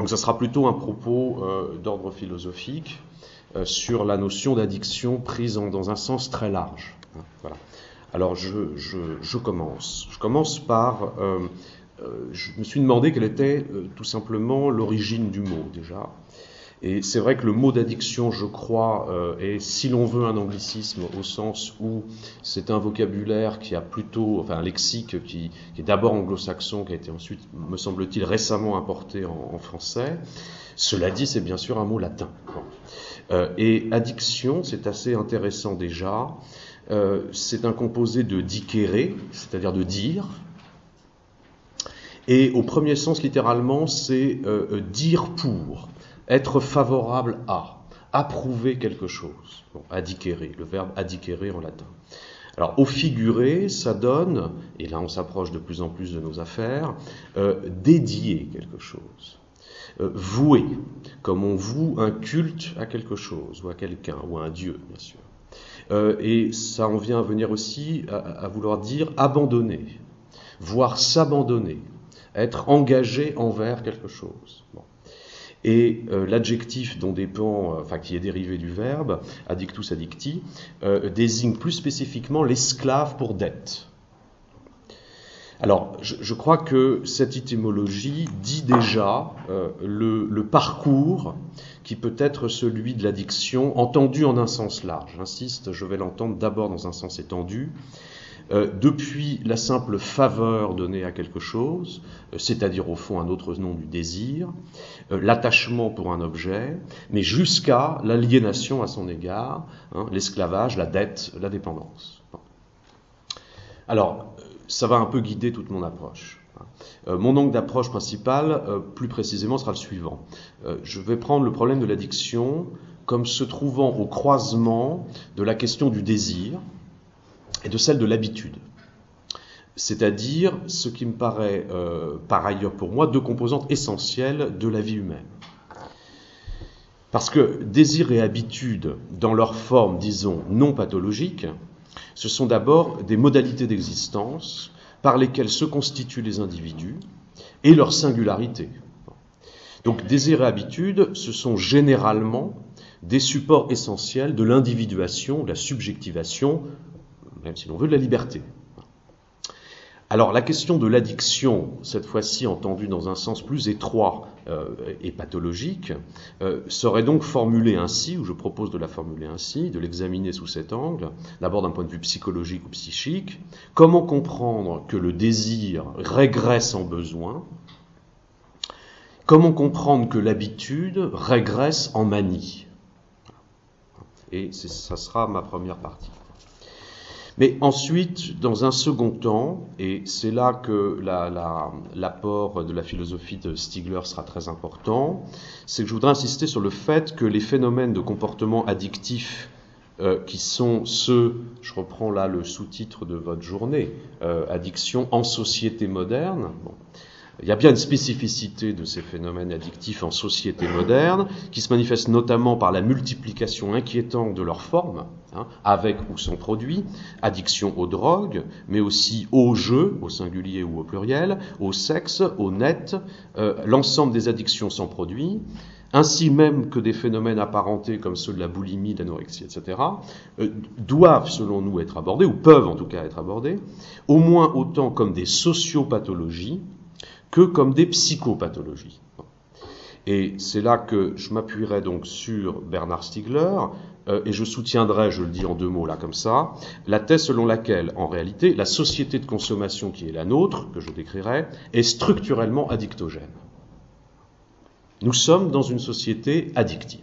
Donc ça sera plutôt un propos euh, d'ordre philosophique euh, sur la notion d'addiction prise dans un sens très large. Hein, Voilà. Alors je, commence. Je commence par... euh, je me suis demandé quelle était tout simplement l'origine du mot déjà. Et c'est vrai que le mot d'addiction, je crois, euh, est, si l'on veut, un anglicisme au sens où c'est un vocabulaire qui a plutôt, enfin un lexique qui, est d'abord anglo-saxon, qui a été ensuite, me semble-t-il, récemment importé en, français. Cela dit, c'est bien sûr un mot latin. Euh, et addiction, c'est assez intéressant déjà. Euh, c'est un composé de dicere, c'est-à-dire de dire, et au premier sens, littéralement, c'est dire pour, être favorable à, approuver quelque chose. Bon, le verbe adicere en latin. Alors, au figuré, ça donne, et là on s'approche de plus en plus de nos affaires, euh, dédier quelque chose. Euh, vouer, comme on voue un culte à quelque chose, ou à quelqu'un, ou à un dieu, bien sûr. Euh, et ça en vient à venir aussi à, à vouloir dire abandonner, voire s'abandonner, être engagé envers quelque chose. Bon. Et euh, l'adjectif dont dépend, euh, qui est dérivé du verbe, addictus addicti, euh, désigne plus spécifiquement l'esclave pour dette. Alors, je, crois que cette étymologie dit déjà le, le, parcours qui peut être celui de l'addiction, entendu en un sens large. J'insiste, je vais l'entendre d'abord dans un sens étendu. Euh, depuis la simple faveur donnée à quelque chose, euh, c'est-à-dire au fond un autre nom du désir, euh, l'attachement pour un objet, mais jusqu'à l'aliénation à son égard, hein, l'esclavage, la dette, la dépendance. Alors, ça va un peu guider toute mon approche. Euh, mon angle d'approche principal, plus précisément, sera le suivant. Je vais prendre le problème de l'addiction comme se trouvant au croisement de la question du désir et de celle de l'habitude. C'est-à-dire ce qui me paraît, euh, par ailleurs pour moi, deux composantes essentielles de la vie humaine. Parce que désir et habitude, dans leur forme, disons, non pathologique, ce sont d'abord des modalités d'existence par lesquelles se constituent les individus et leur singularité. Donc désir et habitude, ce sont généralement des supports essentiels de l'individuation, de la subjectivation, même si l'on veut, de la liberté. Alors la question de l'addiction, cette fois-ci entendue dans un sens plus étroit euh, et pathologique, euh, serait donc formulée ainsi, ou je propose de la formuler ainsi, de l'examiner sous cet angle, d'abord d'un point de vue psychologique ou psychique, comment comprendre que le désir régresse en besoin, comment comprendre que l'habitude régresse en manie? Et ça sera ma première partie. Mais ensuite, dans un second temps, et c'est là que l'apport la, la, de la philosophie de Stigler sera très important, c'est que je voudrais insister sur le fait que les phénomènes de comportement addictif euh, qui sont ceux, je reprends là le sous-titre de votre journée, euh, addiction en société moderne, il y a bien une spécificité de ces phénomènes addictifs en société moderne, qui se manifeste notamment par la multiplication inquiétante de leurs formes, hein, avec ou sans produit, addiction aux drogues, mais aussi au jeu, au singulier ou au pluriel, au sexe, au net, euh, l'ensemble des addictions sans produit, ainsi même que des phénomènes apparentés comme ceux de la boulimie, de l'anorexie, etc., euh, doivent, selon nous, être abordés, ou peuvent en tout cas être abordés, au moins autant comme des sociopathologies, que comme des psychopathologies. Et c'est là que je m'appuierai donc sur Bernard Stiegler euh, et je soutiendrai, je le dis en deux mots là comme ça, la thèse selon laquelle, en réalité, la société de consommation qui est la nôtre, que je décrirai, est structurellement addictogène. Nous sommes dans une société addictive.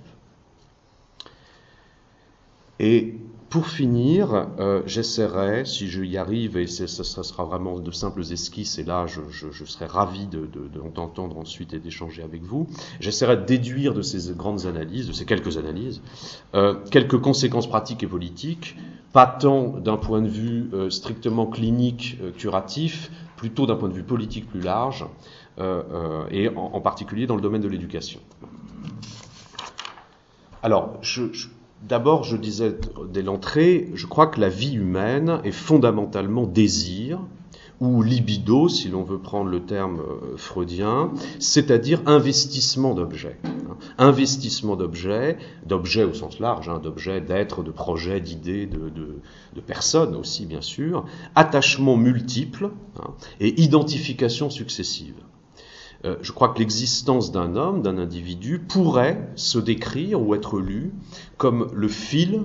Et pour finir, euh, j'essaierai, si je y arrive, et ce sera vraiment de simples esquisses, et là je, serai ravi d'entendre de, ensuite et d'échanger avec vous, j'essaierai de déduire de ces grandes analyses, de ces quelques analyses, euh, quelques conséquences pratiques et politiques, pas tant d'un point de vue euh, strictement clinique, curatif, plutôt d'un point de vue politique plus large, et en, particulier dans le domaine de l'éducation. Alors, je D'abord, je disais dès l'entrée, je crois que la vie humaine est fondamentalement désir, ou libido, si l'on veut prendre le terme euh, freudien, c'est-à-dire investissement d'objets. Hein. Investissement d'objets, d'objets au sens large, hein, d'objets, d'êtres, de projets, d'idées, de, personnes aussi, bien sûr, attachement multiple hein, et identification successive. Euh, je crois que l'existence d'un homme, d'un individu, pourrait se décrire ou être lue comme le fil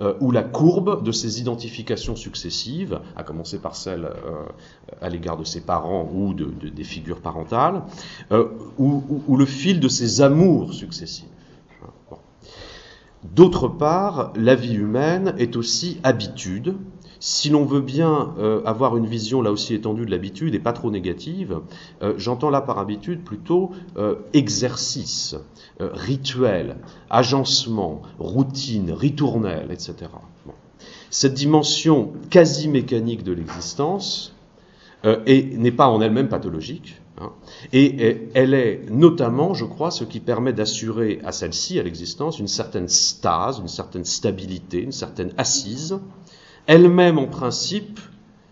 euh, ou la courbe de ses identifications successives, à commencer par celle euh, à l'égard de ses parents ou de, des figures parentales, ou, le fil de ses amours successifs. D'autre part, la vie humaine est aussi habitude, si l'on veut bien euh, avoir une vision là aussi étendue de l'habitude et pas trop négative, euh, j'entends là par habitude plutôt euh, exercice, rituel, agencement, routine, ritournelle, etc. Cette dimension quasi mécanique de l'existence n'est pas en elle-même pathologique, hein, et elle est notamment, je crois, ce qui permet d'assurer à celle-ci, à l'existence, une certaine stase, une certaine stabilité, une certaine assise, elle-même en principe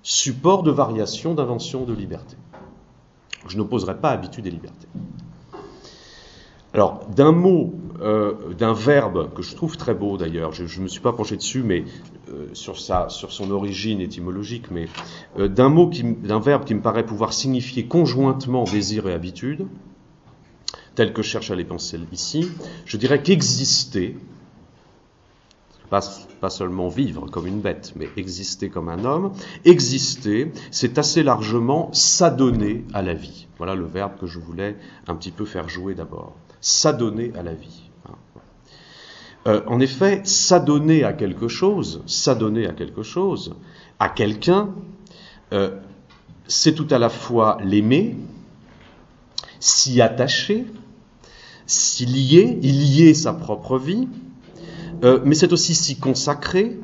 support de variation, d'invention, de liberté. Je n'opposerai pas habitude et liberté. Alors, d'un mot, euh, d'un verbe que je trouve très beau d'ailleurs, je ne me suis pas penché dessus, mais euh, sur, son origine étymologique, mais euh, d'un mot, d'un verbe qui me paraît pouvoir signifier conjointement désir et habitude, tel que je cherche à les penser ici, je dirais qu'exister, pas, seulement vivre comme une bête, mais exister comme un homme. Exister, c'est assez largement s'adonner à la vie. Voilà le verbe que je voulais un petit peu faire jouer d'abord. S'adonner à la vie. Hein. Euh, en effet, s'adonner à quelque chose, s'adonner à quelque chose, à quelqu'un, euh, c'est tout à la fois l'aimer, s'y attacher, s'y lier, y lier sa propre vie, euh, mais c'est aussi s'y consacrer,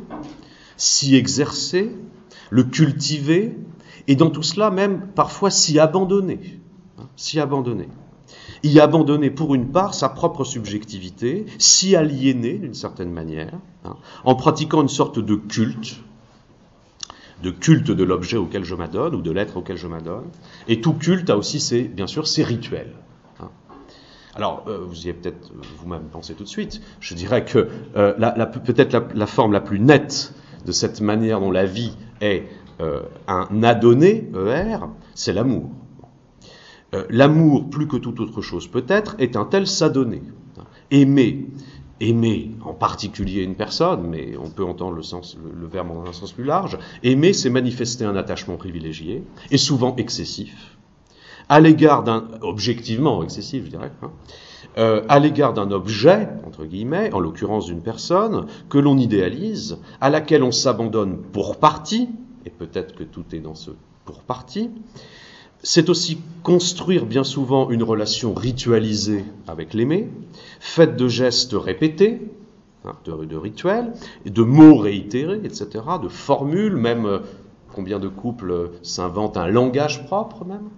s'y exercer, le cultiver, et dans tout cela même parfois s'y abandonner. Hein, s'y abandonner. Y abandonner pour une part sa propre subjectivité, s'y aliéner d'une certaine manière, hein, en pratiquant une sorte de culte, de culte de l'objet auquel je m'adonne ou de l'être auquel je m'adonne. Et tout culte a aussi, bien sûr, ses rituels. Alors, euh, vous y avez peut-être euh, vous-même pensé tout de suite. Je dirais que euh, peut-être la, forme la plus nette de cette manière dont la vie est un adonné, ER, c'est l'amour. l'amour, plus que toute autre chose peut-être, est un tel s'adonner. Aimer, aimer en particulier une personne, mais on peut entendre le, sens, le verbe dans un sens plus large, aimer, c'est manifester un attachement privilégié, et souvent excessif, à l'égard d'un, objectivement excessif, je dirais, hein, euh, d'un objet, entre guillemets, en l'occurrence d'une personne, que l'on idéalise, à laquelle on s'abandonne pour partie, et peut-être que tout est dans ce pour partie, c'est aussi construire bien souvent une relation ritualisée avec l'aimé, faite de gestes répétés, hein, de, rituels, de mots réitérés, etc., de formules, même euh, combien de couples s'inventent un langage propre même.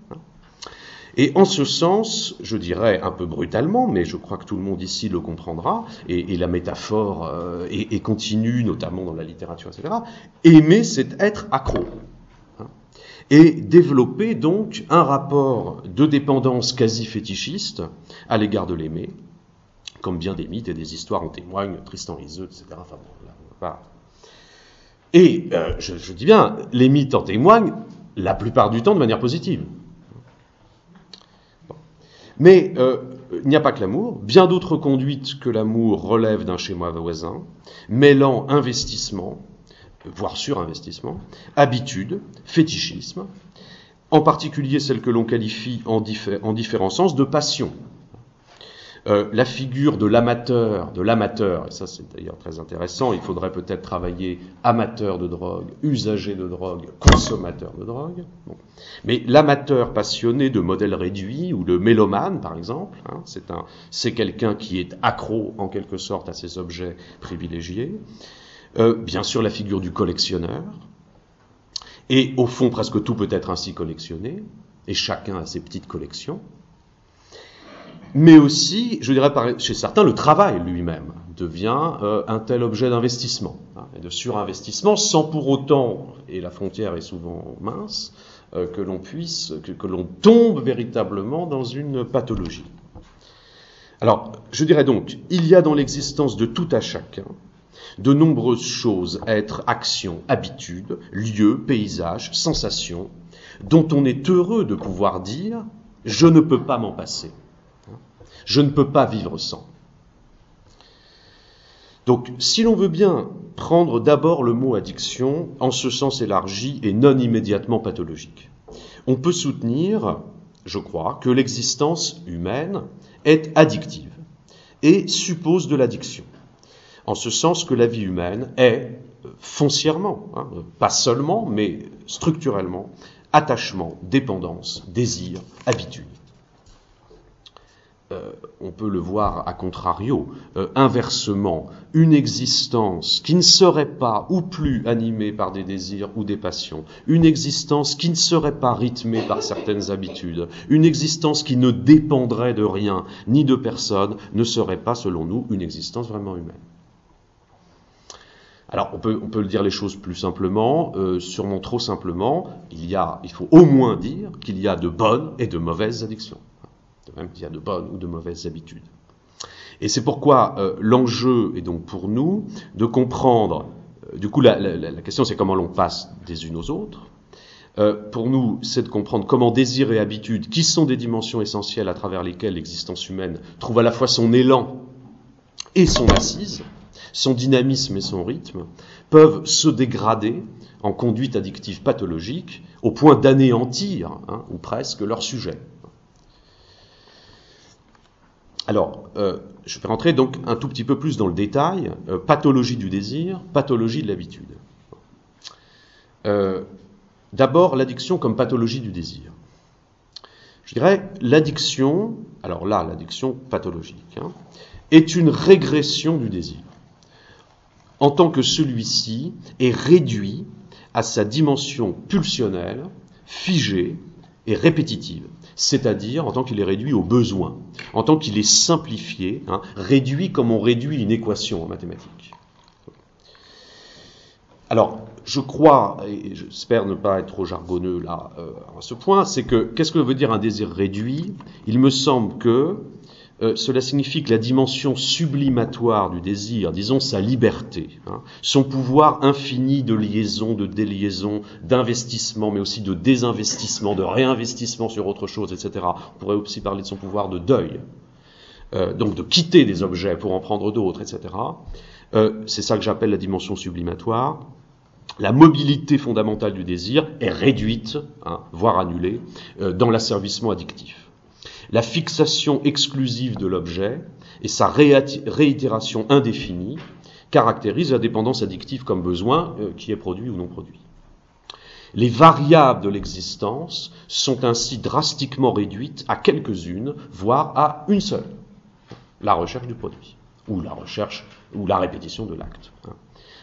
Et en ce sens, je dirais un peu brutalement, mais je crois que tout le monde ici le comprendra, et, la métaphore euh, est, continue, notamment dans la littérature, etc. Aimer, c'est être accro. Hein, et développer donc un rapport de dépendance quasi fétichiste à l'égard de l'aimer, comme bien des mythes et des histoires en témoignent, Tristan Iseux, etc. Enfin, bon, Et euh, je dis bien, les mythes en témoignent la plupart du temps de manière positive. Mais euh, il n'y a pas que l'amour. Bien d'autres conduites que l'amour relèvent d'un schéma voisin, mêlant investissement, voire surinvestissement, habitude, fétichisme, en particulier celles que l'on qualifie en différents sens de passion. Euh, la figure de l'amateur, de l'amateur, et ça c'est d'ailleurs très intéressant, il faudrait peut-être travailler amateur de drogue, usager de drogue, consommateur de drogue. Mais l'amateur passionné de modèles réduits, ou le mélomane par exemple, hein, c'est quelqu'un qui est accro en quelque sorte à ces objets privilégiés. Euh, bien sûr la figure du collectionneur, et au fond presque tout peut être ainsi collectionné, et chacun a ses petites collections mais aussi, je dirais chez certains, le travail lui-même devient euh, un tel objet d'investissement hein, et de surinvestissement, sans pour autant, et la frontière est souvent mince, euh, que l'on puisse, que, l'on tombe véritablement dans une pathologie. Alors, je dirais donc, il y a dans l'existence de tout à chacun de nombreuses choses, êtres, actions, habitudes, lieux, paysages, sensations, dont on est heureux de pouvoir dire je ne peux pas m'en passer, je ne peux pas vivre sans. Donc, si l'on veut bien prendre d'abord le mot addiction en ce sens élargi et non immédiatement pathologique, on peut soutenir, je crois, que l'existence humaine est addictive et suppose de l'addiction. En ce sens que la vie humaine est foncièrement, hein, pas seulement, mais structurellement, attachement, dépendance, désir, habitude. Euh, on peut le voir à contrario, euh, inversement, une existence qui ne serait pas ou plus animée par des désirs ou des passions, une existence qui ne serait pas rythmée par certaines habitudes, une existence qui ne dépendrait de rien ni de personne, ne serait pas, selon nous, une existence vraiment humaine. Alors on peut, peut dire les choses plus simplement, euh, sûrement trop simplement, il, y a, il faut au moins dire qu'il y a de bonnes et de mauvaises addictions. Même qu'il y a de bonnes ou de mauvaises habitudes. Et c'est pourquoi euh, l'enjeu est donc pour nous de comprendre, euh, du coup la, question c'est comment l'on passe des unes aux autres. pour nous, c'est de comprendre comment désir et habitude, qui sont des dimensions essentielles à travers lesquelles l'existence humaine trouve à la fois son élan et son assise, son dynamisme et son rythme, peuvent se dégrader en conduite addictive pathologique au point d'anéantir, hein, ou presque, leur sujet. Alors, euh, je vais rentrer donc un tout petit peu plus dans le détail. Euh, pathologie du désir, pathologie de l'habitude. Euh, d'abord, l'addiction comme pathologie du désir. Je dirais, l'addiction, alors là, l'addiction pathologique, hein, est une régression du désir en tant que celui-ci est réduit à sa dimension pulsionnelle, figée et répétitive, c'est-à-dire en tant qu'il est réduit au besoin, en tant qu'il est simplifié, hein, réduit comme on réduit une équation en mathématiques. Alors, je crois, et j'espère ne pas être trop jargonneux là euh, à ce point, c'est que qu'est-ce que veut dire un désir réduit? Il me semble que euh, cela signifie que la dimension sublimatoire du désir, disons sa liberté, hein, son pouvoir infini de liaison, de déliaison, d'investissement, mais aussi de désinvestissement, de réinvestissement sur autre chose, etc. On pourrait aussi parler de son pouvoir de deuil, euh, donc de quitter des objets pour en prendre d'autres, etc. Euh, c'est ça que j'appelle la dimension sublimatoire. La mobilité fondamentale du désir est réduite, hein, voire annulée, dans l'asservissement addictif la fixation exclusive de l'objet et sa réitération indéfinie caractérisent la dépendance addictive comme besoin euh, qui est produit ou non produit. Les variables de l'existence sont ainsi drastiquement réduites à quelques-unes, voire à une seule, la recherche du produit, ou la recherche, ou la répétition de l'acte.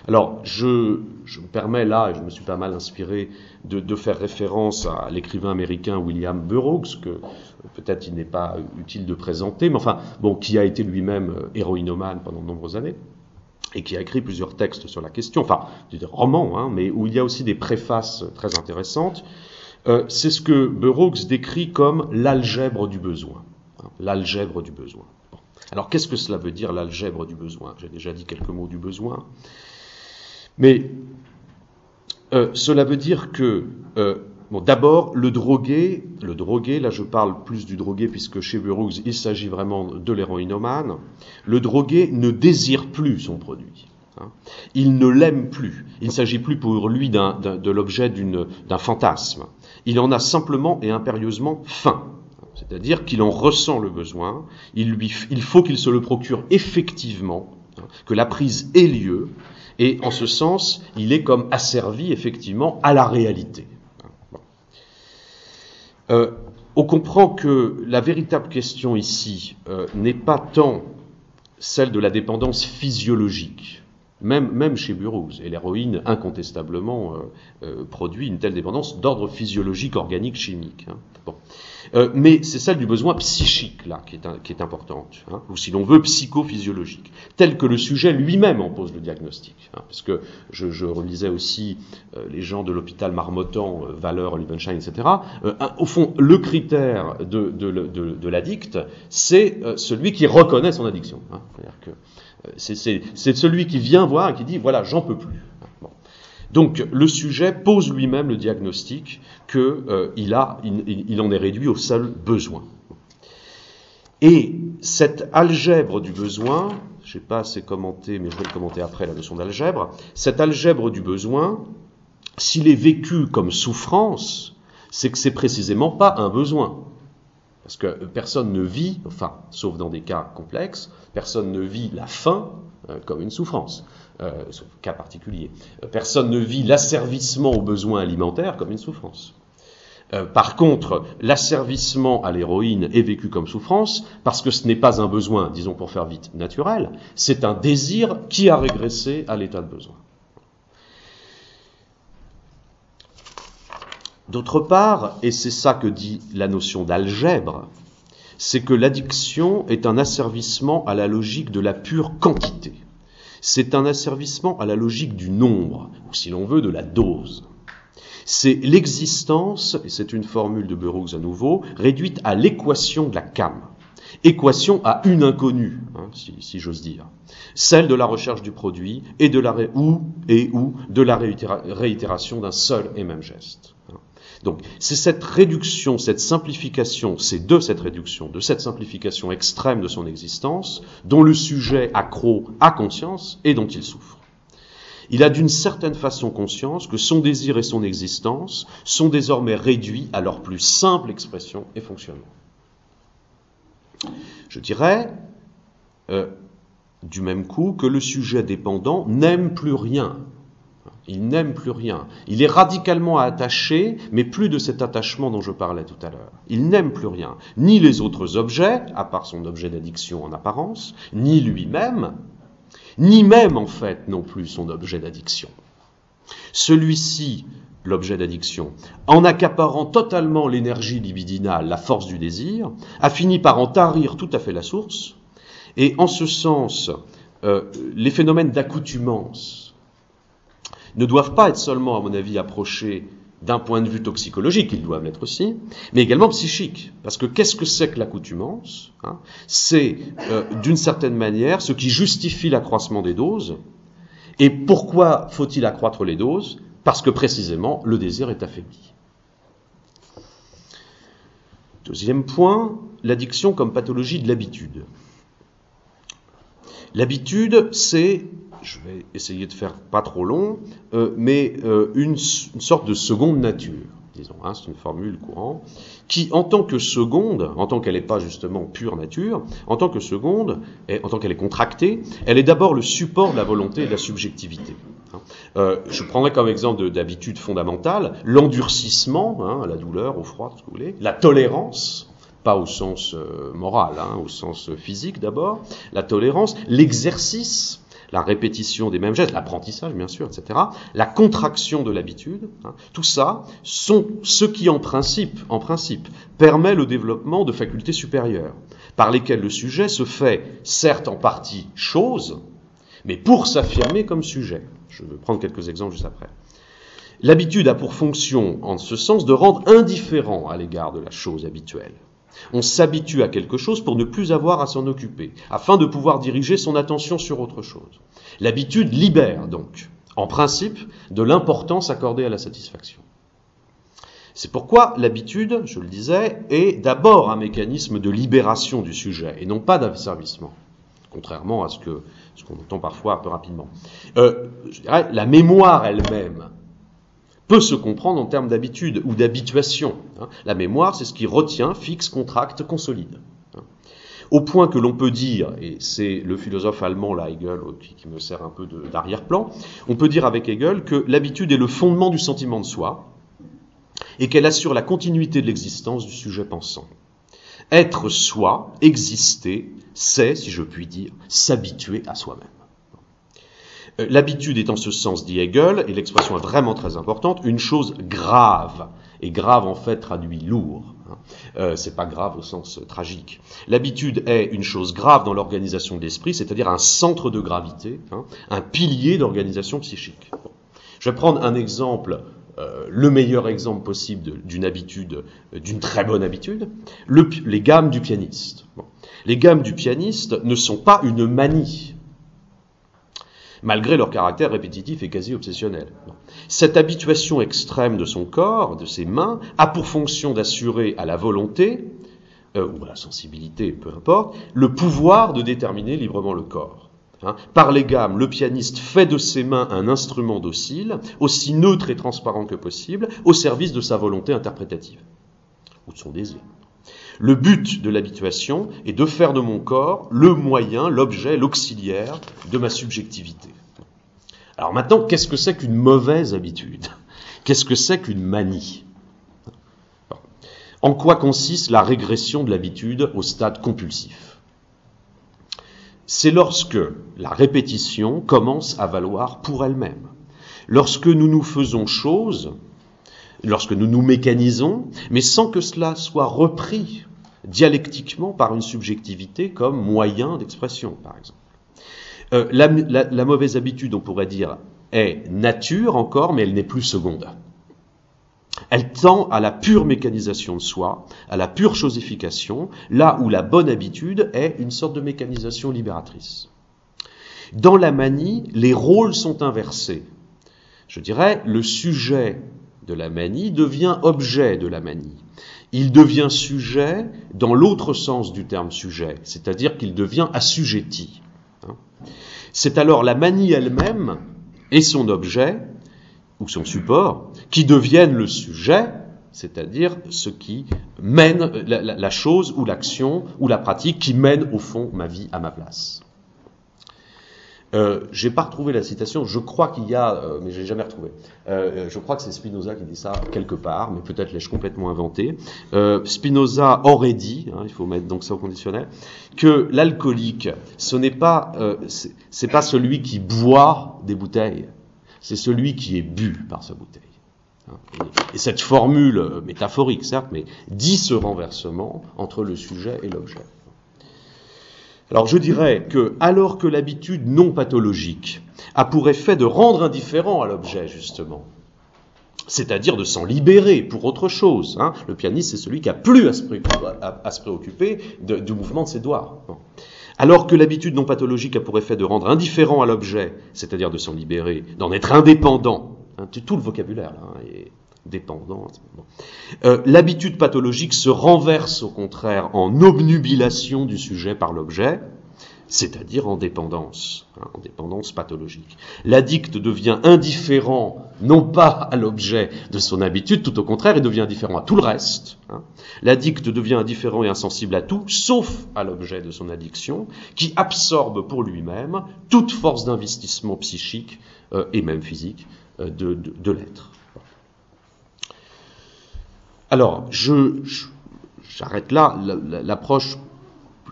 Alors, je, me permets là, et je me suis pas mal inspiré, de, faire référence à l'écrivain américain William Burroughs, que peut-être il n'est pas utile de présenter, mais enfin, qui a été lui-même euh, héroïnomane pendant de nombreuses années, et qui a écrit plusieurs textes sur la question, enfin, des romans, hein, mais où il y a aussi des préfaces très intéressantes. Euh, c'est ce que Burroughs décrit comme l'algèbre du besoin. Hein, l'algèbre du besoin. Alors, qu'est-ce que cela veut dire, l'algèbre du besoin? J'ai déjà dit quelques mots du besoin. Mais euh, cela veut dire que, euh, bon, d'abord, le drogué, le drogué, là je parle plus du drogué puisque chez Burroughs il s'agit vraiment de l'héroïnomane, le drogué ne désire plus son produit. Hein. Il ne l'aime plus. Il ne s'agit plus pour lui de l'objet d'un fantasme. Il en a simplement et impérieusement faim. C'est-à-dire qu'il en ressent le besoin, il, lui, il faut qu'il se le procure effectivement, hein, que la prise ait lieu, et en ce sens, il est comme asservi effectivement à la réalité. Euh, on comprend que la véritable question ici euh, n'est pas tant celle de la dépendance physiologique, même, chez Burroughs, et l'héroïne incontestablement euh, produit une telle dépendance d'ordre physiologique, organique, chimique. Hein. Euh, mais c'est celle du besoin psychique, là, qui est, qui est importante, hein, ou si l'on veut, psychophysiologique, tel que le sujet lui-même en pose le diagnostic. Hein, parce que je, je relisais aussi euh, les gens de l'hôpital Marmottan, euh, Valeur, Liebenstein, etc. Euh, au fond, le critère de, de, de, de l'addict, c'est celui qui reconnaît son addiction. Hein, c'est celui qui vient voir et qui dit, voilà, j'en peux plus. Donc le sujet pose lui-même le diagnostic qu'il euh, en est réduit au seul besoin. Et cette algèbre du besoin, je n'ai pas assez commenté, mais je vais le commenter après la notion d'algèbre, cette algèbre du besoin, s'il est vécu comme souffrance, c'est que c'est précisément pas un besoin. Parce que personne ne vit, enfin, sauf dans des cas complexes, personne ne vit la faim euh, comme une souffrance euh, cas particulier. Euh, personne ne vit l'asservissement aux besoins alimentaires comme une souffrance. Euh, par contre, l'asservissement à l'héroïne est vécu comme souffrance parce que ce n'est pas un besoin, disons pour faire vite, naturel, c'est un désir qui a régressé à l'état de besoin. D'autre part, et c'est ça que dit la notion d'algèbre, c'est que l'addiction est un asservissement à la logique de la pure quantité. C'est un asservissement à la logique du nombre, ou si l'on veut, de la dose. C'est l'existence, et c'est une formule de Burroughs à nouveau, réduite à l'équation de la cam. Équation à une inconnue, hein, si, j'ose dire. Celle de la recherche du produit et de la, ou, et ou de la réitération d'un seul et même geste. Donc c'est cette réduction, cette simplification, c'est de cette réduction, de cette simplification extrême de son existence, dont le sujet accro a conscience et dont il souffre. Il a d'une certaine façon conscience que son désir et son existence sont désormais réduits à leur plus simple expression et fonctionnement. Je dirais, euh, du même coup, que le sujet dépendant n'aime plus rien il n'aime plus rien. Il est radicalement attaché, mais plus de cet attachement dont je parlais tout à l'heure. Il n'aime plus rien, ni les autres objets, à part son objet d'addiction en apparence, ni lui-même, ni même en fait non plus son objet d'addiction. Celui-ci, l'objet d'addiction, en accaparant totalement l'énergie libidinale, la force du désir, a fini par en tarir tout à fait la source, et en ce sens, euh, les phénomènes d'accoutumance, ne doivent pas être seulement, à mon avis, approchés d'un point de vue toxicologique, ils doivent l'être aussi, mais également psychique. Parce que qu'est-ce que c'est que l'accoutumance hein? C'est, euh, d'une certaine manière, ce qui justifie l'accroissement des doses. Et pourquoi faut-il accroître les doses? Parce que précisément, le désir est affaibli. Deuxième point, l'addiction comme pathologie de l'habitude. L'habitude, c'est je vais essayer de faire pas trop long, euh, mais euh, une, sorte de seconde nature, disons, hein, c'est une formule courante, qui en tant que seconde, en tant qu'elle n'est pas justement pure nature, en tant que seconde, en tant qu'elle est contractée, elle est d'abord le support de la volonté et de la subjectivité. Hein. Euh, je prendrai comme exemple d'habitude fondamentale l'endurcissement, hein, la douleur, au froid, ce que vous voulez, la tolérance, pas au sens moral, au sens physique d'abord, la tolérance, l'exercice, la répétition des mêmes gestes, l'apprentissage bien sûr, etc., la contraction de l'habitude, hein, tout ça sont ce qui en principe, en principe, permet le développement de facultés supérieures, par lesquelles le sujet se fait, certes en partie chose, mais pour s'affirmer comme sujet. Je vais prendre quelques exemples juste après. L'habitude a pour fonction, en ce sens, de rendre indifférent à l'égard de la chose habituelle. On s'habitue à quelque chose pour ne plus avoir à s'en occuper, afin de pouvoir diriger son attention sur autre chose. L'habitude libère donc, en principe, de l'importance accordée à la satisfaction. C'est pourquoi l'habitude, je le disais, est d'abord un mécanisme de libération du sujet et non pas d'asservissement, contrairement à ce qu'on entend parfois un peu rapidement. Euh, je dirais, la mémoire elle-même peut se comprendre en termes d'habitude ou d'habituation. Hein. La mémoire, c'est ce qui retient, fixe, contracte, consolide. Hein. Au point que l'on peut dire, et c'est le philosophe allemand, là, Hegel, qui, me sert un peu d'arrière-plan, on peut dire avec Hegel que l'habitude est le fondement du sentiment de soi et qu'elle assure la continuité de l'existence du sujet pensant. Être soi, exister, c'est, si je puis dire, s'habituer à soi-même. L'habitude est en ce sens, dit Hegel, et l'expression est vraiment très importante, une chose grave Et grave, en fait, traduit lourd. Hein. Euh, c'est pas grave au sens tragique. L'habitude est une chose grave dans l'organisation de l'esprit, c'est-à-dire un centre de gravité, hein, un pilier d'organisation psychique. Je vais prendre un exemple, euh, le meilleur exemple possible d'une habitude, euh, d'une très bonne habitude, les gammes du pianiste. Les gammes du pianiste ne sont pas une manie, malgré leur caractère répétitif et quasi obsessionnel. Cette habituation extrême de son corps, de ses mains, a pour fonction d'assurer à la volonté, euh, ou à la sensibilité, peu importe, le pouvoir de déterminer librement le corps. Hein. Par les gammes, le pianiste fait de ses mains un instrument docile, aussi neutre et transparent que possible, au service de sa volonté interprétative, ou de son désir. Le but de l'habituation est de faire de mon corps le moyen, l'objet, l'auxiliaire de ma subjectivité. Alors maintenant, qu'est-ce que c'est qu'une mauvaise habitude? Qu'est-ce que c'est qu'une manie? En quoi consiste la régression de l'habitude au stade compulsif? C'est lorsque la répétition commence à valoir pour elle-même. Lorsque nous nous faisons chose, lorsque nous nous mécanisons, mais sans que cela soit repris dialectiquement par une subjectivité comme moyen d'expression, par exemple. Euh, la, mauvaise habitude, on pourrait dire, est nature encore, mais elle n'est plus seconde. Elle tend à la pure mécanisation de soi, à la pure chosification, là où la bonne habitude est une sorte de mécanisation libératrice. Dans la manie, les rôles sont inversés. Je dirais, le sujet de la manie devient objet de la manie il devient sujet dans l'autre sens du terme sujet, c'est-à-dire qu'il devient assujetti. Hein. C'est alors la manie elle-même et son objet, ou son support, qui deviennent le sujet, c'est-à-dire ce qui mène la, la chose ou l'action ou la pratique qui mène au fond ma vie à ma place. Euh, j'ai pas retrouvé la citation. Je crois qu'il y a, euh, mais j'ai jamais retrouvé. Euh, je crois que c'est Spinoza qui dit ça quelque part, mais peut-être l'ai-je complètement inventé. Euh, Spinoza aurait dit, hein, il faut mettre donc ça au conditionnel, que l'alcoolique, ce n'est pas, euh, c'est pas celui qui boit des bouteilles, c'est celui qui est bu par sa bouteille. Hein. Et cette formule métaphorique, certes, mais dit ce renversement entre le sujet et l'objet. Alors je dirais que, alors que l'habitude non pathologique a pour effet de rendre indifférent à l'objet, justement, c'est-à-dire de s'en libérer pour autre chose. Hein. Le pianiste, c'est celui qui a plus à se préoccuper, du mouvement de ses doigts. Alors que l'habitude non pathologique a pour effet de rendre indifférent à l'objet, c'est-à-dire de s'en libérer, d'en être indépendant, hein, tout le vocabulaire hein, dépendant. Euh, l'habitude pathologique se renverse au contraire en obnubilation du sujet par l'objet, c'est-à-dire en dépendance, hein, en dépendance pathologique. L'addict devient indifférent non pas à l'objet de son habitude, tout au contraire, il devient indifférent à tout le reste. Hein. L'addict devient indifférent et insensible à tout, sauf à l'objet de son addiction, qui absorbe pour lui-même toute force d'investissement psychique euh, et même physique euh, de l'être. Alors, j'arrête là l'approche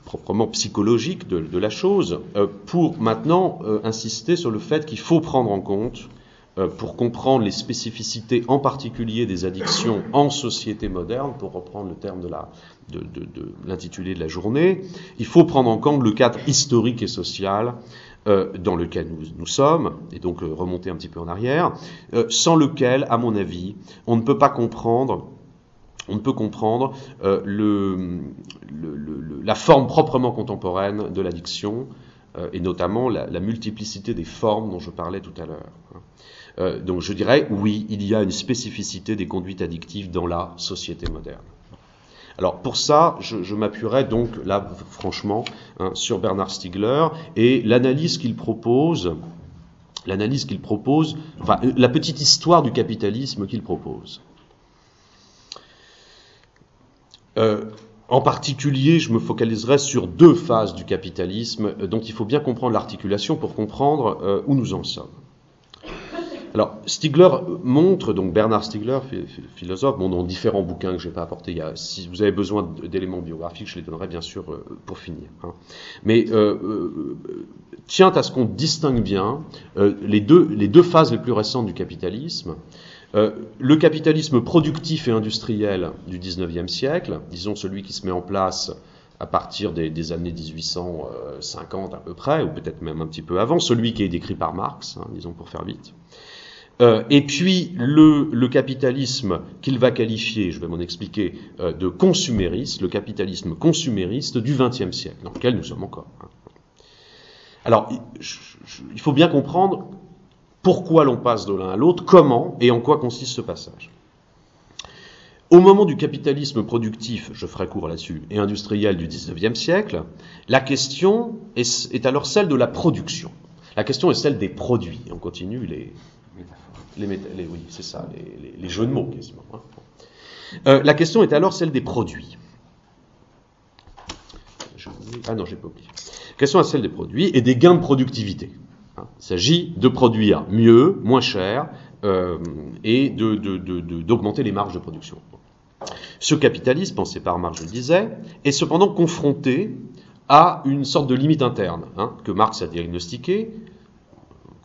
proprement psychologique de, la chose euh, pour maintenant euh, insister sur le fait qu'il faut prendre en compte, euh, pour comprendre les spécificités en particulier des addictions en société moderne, pour reprendre le terme de, la, de, de l'intitulé de la journée, il faut prendre en compte le cadre historique et social dans lequel nous, nous, sommes, et donc remonter un petit peu en arrière, sans lequel, à mon avis, on ne peut pas comprendre on ne peut comprendre euh, la forme proprement contemporaine de l'addiction, euh, et notamment la, multiplicité des formes dont je parlais tout à l'heure. Hein. Euh, donc je dirais, oui, il y a une spécificité des conduites addictives dans la société moderne. Alors pour ça, je, je m'appuierai donc là, franchement, hein, sur Bernard Stiegler et l'analyse qu'il propose, l'analyse qu'il propose, enfin la petite histoire du capitalisme qu'il propose. Euh, en particulier, je me focaliserai sur deux phases du capitalisme euh, dont il faut bien comprendre l'articulation pour comprendre euh, où nous en sommes. Alors, Stigler montre, donc Bernard Stigler, philosophe, bon, dans différents bouquins que je n'ai pas apportés, si vous avez besoin d'éléments biographiques, je les donnerai bien sûr pour finir. Hein. Mais tient à ce qu'on distingue bien les, deux, les deux phases les plus récentes du capitalisme, Euh, le capitalisme productif et industriel du 19e siècle, disons celui qui se met en place à partir des, années 1850 à peu près, ou peut-être même un petit peu avant, celui qui est décrit par Marx, hein, disons pour faire vite. Euh, et puis le, capitalisme qu'il va qualifier, je vais m'en expliquer, euh, de consumériste, le capitalisme consumériste du XXe siècle, dans lequel nous sommes encore. Hein. Alors, il faut bien comprendre pourquoi l'on passe de l'un à l'autre, comment et en quoi consiste ce passage. Au moment du capitalisme productif, je ferai court là-dessus, et industriel du XIXe siècle, la question est, alors celle de la production. La question est celle des produits. On continue les, les, oui, c'est ça, les, jeux de mots quasiment. Hein. Euh, la question est alors celle des produits. ah non, j'ai pas oublié. La question est celle des produits et des gains de productivité. Il s'agit de produire mieux, moins cher, euh, et d'augmenter les marges de production. Ce capitalisme, pensé par Marx, je le disais, est cependant confronté à une sorte de limite interne hein, que Marx a diagnostiquée,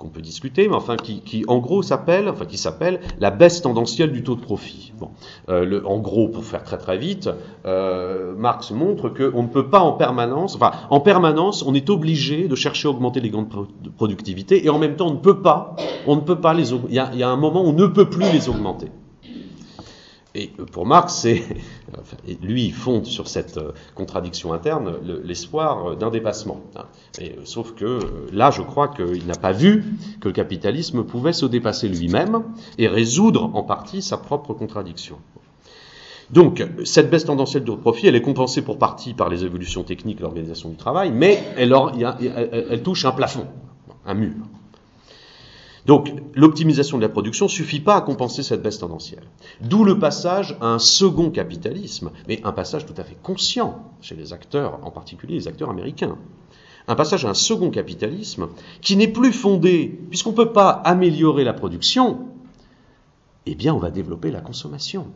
qu'on peut discuter, mais enfin qui, en gros s'appelle, enfin qui s'appelle la baisse tendancielle du taux de profit. Bon, euh, le, en gros, pour faire très très vite, euh, Marx montre qu'on ne peut pas en permanence, enfin en permanence, on est obligé de chercher à augmenter les gains de productivité et en même temps on ne peut pas, on ne peut pas les, il y a, il y a un moment où on ne peut plus les augmenter. Et pour Marx, c'est, lui, il fonde sur cette euh, contradiction interne l'espoir euh, d'un dépassement. Hein. Euh, sauf que là, je crois qu'il n'a pas vu que le capitalisme pouvait se dépasser lui-même et résoudre en partie sa propre contradiction. Donc, cette baisse tendancielle de profit, elle est compensée pour partie par les évolutions techniques l'organisation du travail, mais elle touche un plafond, un mur. Donc l'optimisation de la production ne suffit pas à compenser cette baisse tendancielle. D'où le passage à un second capitalisme, mais un passage tout à fait conscient chez les acteurs, en particulier les acteurs américains. Un passage à un second capitalisme qui n'est plus fondé, puisqu'on ne peut pas améliorer la production, eh bien on va développer la consommation.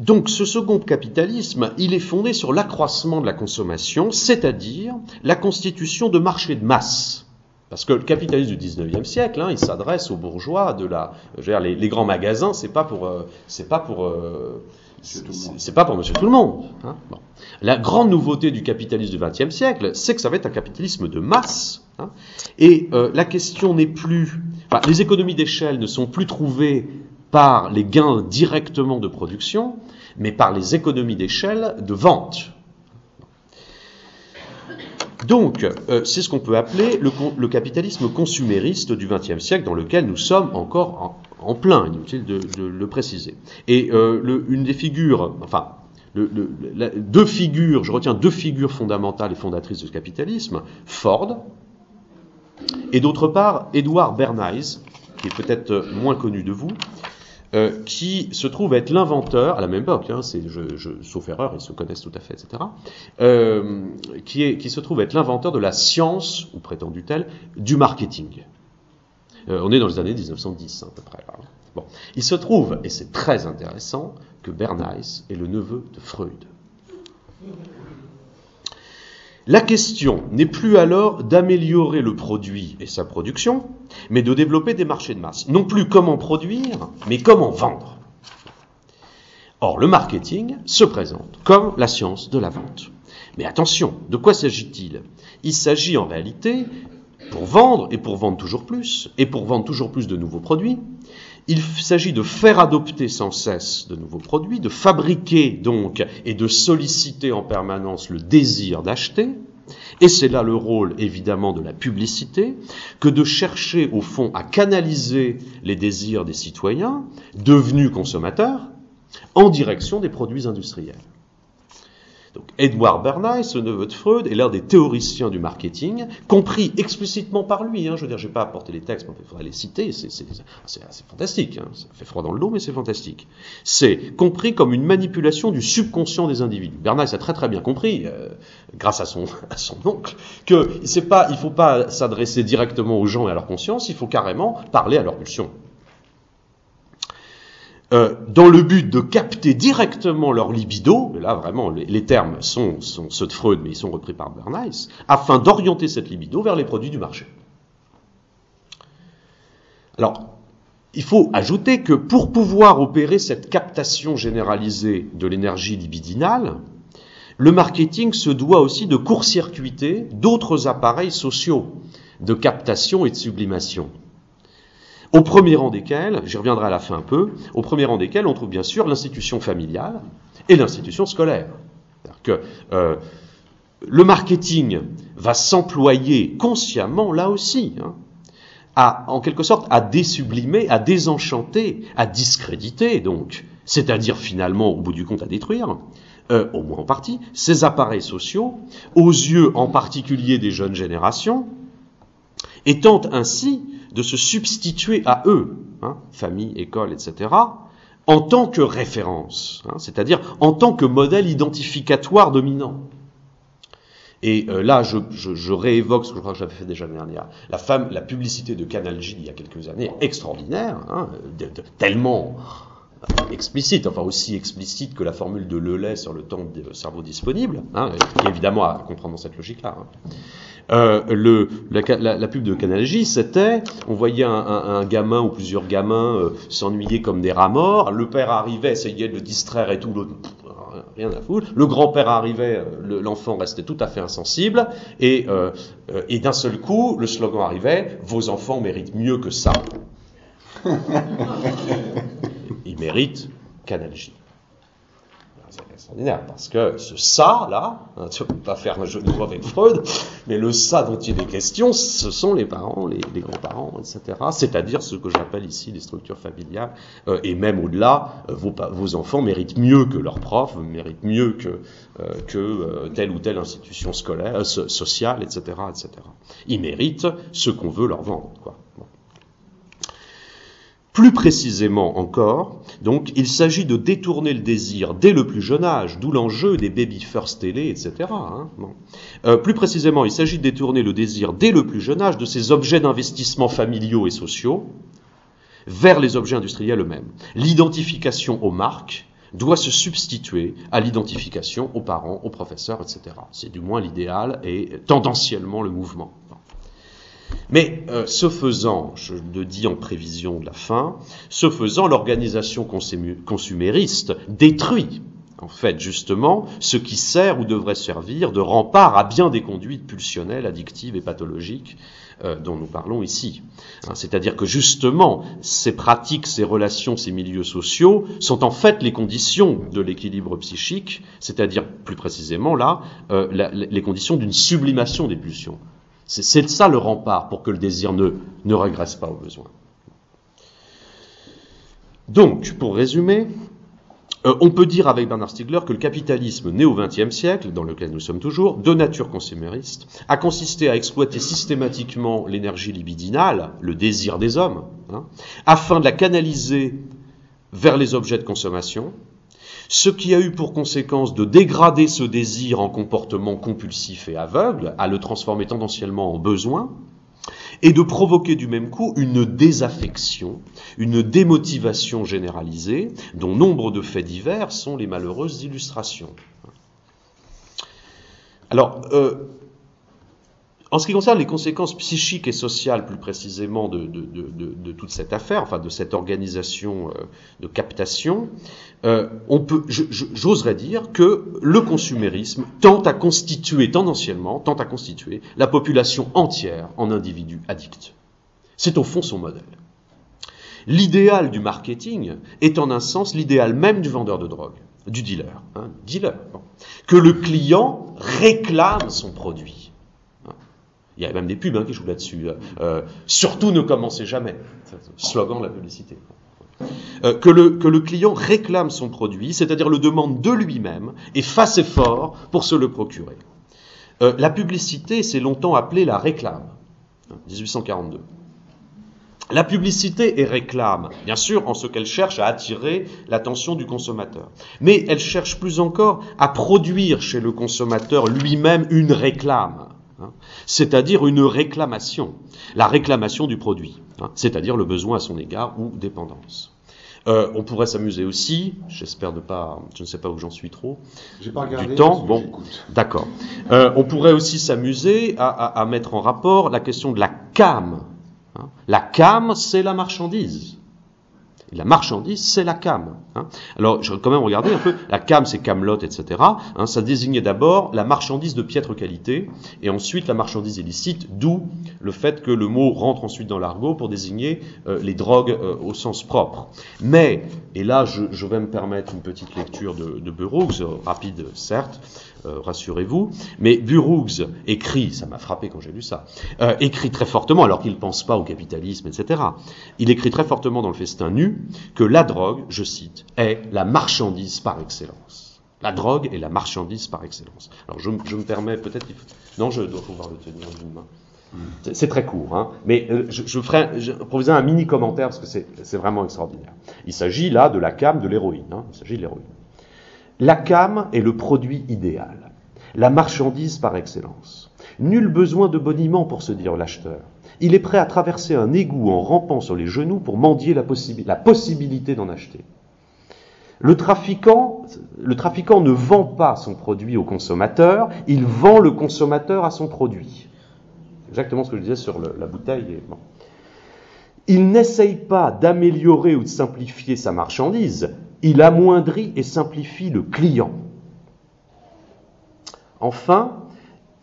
Donc ce second capitalisme, il est fondé sur l'accroissement de la consommation, c'est-à-dire la constitution de marchés de masse parce que le capitalisme du 19e siècle, hein, il s'adresse aux bourgeois de la. Je veux dire, les, grands magasins, c'est pas pour. Euh, c'est pas pour. Euh, c'est pas pour monsieur tout le monde. Hein. La grande nouveauté du capitalisme du XXe siècle, c'est que ça va être un capitalisme de masse. Hein. Et euh, la question n'est plus. Enfin, les économies d'échelle ne sont plus trouvées par les gains directement de production, mais par les économies d'échelle de vente. Donc, euh, c'est ce qu'on peut appeler le, capitalisme consumériste du XXe siècle, dans lequel nous sommes encore en, plein, inutile de, le préciser. Et euh, une des figures, enfin, deux figures, je retiens deux figures fondamentales et fondatrices du capitalisme, Ford, et d'autre part, Edward Bernays, qui est peut-être moins connu de vous, euh, qui se trouve être l'inventeur, à la même époque, hein, sauf erreur, ils se connaissent tout à fait, etc., euh, qui, se trouve être l'inventeur de la science, ou prétendue-t-elle, du marketing. Euh, on est dans les années 1910 à peu près. Bon. Il se trouve, et c'est très intéressant, que Bernays est le neveu de Freud. La question n'est plus alors d'améliorer le produit et sa production, mais de développer des marchés de masse. Non plus comment produire, mais comment vendre. Or, le marketing se présente comme la science de la vente. Mais attention, de quoi s'agit-il? Il s'agit en réalité, pour vendre, et pour vendre toujours plus, et pour vendre toujours plus de nouveaux produits, il s'agit de faire adopter sans cesse de nouveaux produits, de fabriquer donc et de solliciter en permanence le désir d'acheter. Et c'est là le rôle évidemment de la publicité, que de chercher au fond à canaliser les désirs des citoyens, devenus consommateurs, en direction des produits industriels. Donc Edward Bernays, ce neveu de Freud, est l'un des théoriciens du marketing, compris explicitement par lui. Hein. je veux dire, je pas apporté les textes, mais il faudrait les citer. C'est fantastique. Hein. Ça fait froid dans le dos, mais c'est fantastique. C'est compris comme une manipulation du subconscient des individus. Bernays a très très bien compris, euh, grâce à son, à son oncle, qu'il ne faut pas s'adresser directement aux gens et à leur conscience, il faut carrément parler à leur pulsion. Euh, dans le but de capter directement leur libido, là vraiment les, termes sont, ceux de Freud, mais ils sont repris par Bernays, afin d'orienter cette libido vers les produits du marché. Alors, il faut ajouter que pour pouvoir opérer cette captation généralisée de l'énergie libidinale, le marketing se doit aussi de court-circuiter d'autres appareils sociaux de captation et de sublimation. Au premier rang desquels, j'y reviendrai à la fin un peu, au premier rang desquels on trouve bien sûr l'institution familiale et l'institution scolaire. Que, euh, le marketing va s'employer consciemment là aussi, hein, à, en quelque sorte, à désublimer, à désenchanter, à discréditer, donc, c'est-à-dire finalement, au bout du compte, à détruire, euh, au moins en partie, ces appareils sociaux, aux yeux en particulier des jeunes générations, et tente ainsi de se substituer à eux, hein, famille, école, etc., en tant que référence, hein, c'est-à-dire en tant que modèle identificatoire dominant. Et euh, là, je, je, je, réévoque ce que je crois que j'avais fait déjà l'année dernière. La, femme, la publicité de Canal J il y a quelques années, extraordinaire, hein, tellement explicite, enfin aussi explicite que la formule de Lelay sur le temps de cerveau disponible, hein, qui évidemment à comprendre dans cette logique-là. Hein. Euh, le, la, la, pub de Canal J, c'était, on voyait un, un, un, gamin ou plusieurs gamins euh, s'ennuyer comme des rats morts, le père arrivait, essayait de le distraire et tout, l'autre, rien à foutre, le grand-père arrivait, l'enfant restait tout à fait insensible, et, euh, et d'un seul coup, le slogan arrivait, vos enfants méritent mieux que ça. il mérite Canal J. Parce que ce ça là, hein, tu ne peux pas faire un jeu de mots avec Freud, mais le ça dont il est question, ce sont les parents, les, grands-parents, etc. C'est-à-dire ce que j'appelle ici les structures familiales, euh, et même au-delà, euh, vos, enfants méritent mieux que leurs profs, méritent mieux que, euh, telle ou telle institution scolaire, sociale, etc., etc. Ils méritent ce qu'on veut leur vendre. Quoi. Plus précisément encore, donc, il s'agit de détourner le désir dès le plus jeune âge, d'où l'enjeu des baby first télé, etc. Hein, euh, plus précisément, il s'agit de détourner le désir dès le plus jeune âge de ces objets d'investissement familiaux et sociaux vers les objets industriels eux-mêmes. L'identification aux marques doit se substituer à l'identification aux parents, aux professeurs, etc. C'est du moins l'idéal et tendanciellement le mouvement. Mais euh, ce faisant, je le dis en prévision de la fin, ce faisant, l'organisation consumériste détruit en fait, justement, ce qui sert ou devrait servir de rempart à bien des conduites pulsionnelles, addictives et pathologiques euh, dont nous parlons ici. Hein, C'est-à-dire que justement, ces pratiques, ces relations, ces milieux sociaux sont en fait les conditions de l'équilibre psychique, c'est-à-dire plus précisément là, euh, les conditions d'une sublimation des pulsions. C'est ça le rempart pour que le désir ne, ne régresse pas au besoin. Donc, pour résumer, euh, on peut dire avec Bernard Stiegler que le capitalisme né au XXe siècle, dans lequel nous sommes toujours, de nature consumériste, a consisté à exploiter systématiquement l'énergie libidinale, le désir des hommes, hein, afin de la canaliser vers les objets de consommation, ce qui a eu pour conséquence de dégrader ce désir en comportement compulsif et aveugle, à le transformer tendanciellement en besoin, et de provoquer du même coup une désaffection, une démotivation généralisée, dont nombre de faits divers sont les malheureuses illustrations. Alors, euh, en ce qui concerne les conséquences psychiques et sociales, plus précisément, de, toute cette affaire, enfin de cette organisation euh, de captation, euh, on peut, j'oserais dire que le consumérisme tente à constituer, tendanciellement, tente à constituer la population entière en individus addicts. C'est au fond son modèle. L'idéal du marketing est en un sens l'idéal même du vendeur de drogue, du dealer, hein, dealer, que le client réclame son produit il y a même des pubs hein, qui jouent là-dessus. Euh, surtout ne commencez jamais. Slogan de la publicité. Euh, que, le, client réclame son produit, c'est-à-dire le demande de lui-même et fasse effort pour se le procurer. Euh, la publicité, c'est longtemps appelé la réclame. 1842. Hein, la publicité est réclame, bien sûr, en ce qu'elle cherche à attirer l'attention du consommateur. Mais elle cherche plus encore à produire chez le consommateur lui-même une réclame. Hein, c'est-à-dire une réclamation, la réclamation du produit, hein, c'est-à-dire le besoin à son égard ou dépendance. Euh, on pourrait s'amuser aussi, j'espère ne pas, je ne sais pas où j'en suis trop, pas du temps. Bon, d'accord. Euh, on pourrait aussi s'amuser à, à, à, mettre en rapport la question de la cam Hein. La cam, c'est la marchandise. La marchandise, c'est la cam. Hein. Alors, je vais quand même regarder un peu. La cam, c'est Camelot, etc. Hein. ça désignait d'abord la marchandise de piètre qualité, et ensuite la marchandise illicite, d'où le fait que le mot rentre ensuite dans l'argot pour désigner euh, les drogues euh, au sens propre. Mais, et là, je, vais me permettre une petite lecture de, de Burroughs, rapide certes, euh, rassurez-vous. Mais Burroughs écrit, ça m'a frappé quand j'ai lu ça, euh, écrit très fortement, alors qu'il ne pense pas au capitalisme, etc. Il écrit très fortement dans le festin nu que la drogue, je cite, est la marchandise par excellence. La drogue est la marchandise par excellence. Alors je, me permets peut-être... Non, je dois pouvoir le tenir d'une main. C'est très court, hein, mais euh, je, ferai je un mini commentaire parce que c'est vraiment extraordinaire. Il s'agit là de la cam de l'héroïne. Hein, il s'agit de l'héroïne. La cam est le produit idéal, la marchandise par excellence. Nul besoin de boniment pour se dire l'acheteur. Il est prêt à traverser un égout en rampant sur les genoux pour mendier la, possibilité d'en acheter. Le trafiquant, ne vend pas son produit au consommateur, il vend le consommateur à son produit. Exactement ce que je disais sur la bouteille. Il n'essaye pas d'améliorer ou de simplifier sa marchandise, il amoindrit et simplifie le client. Enfin,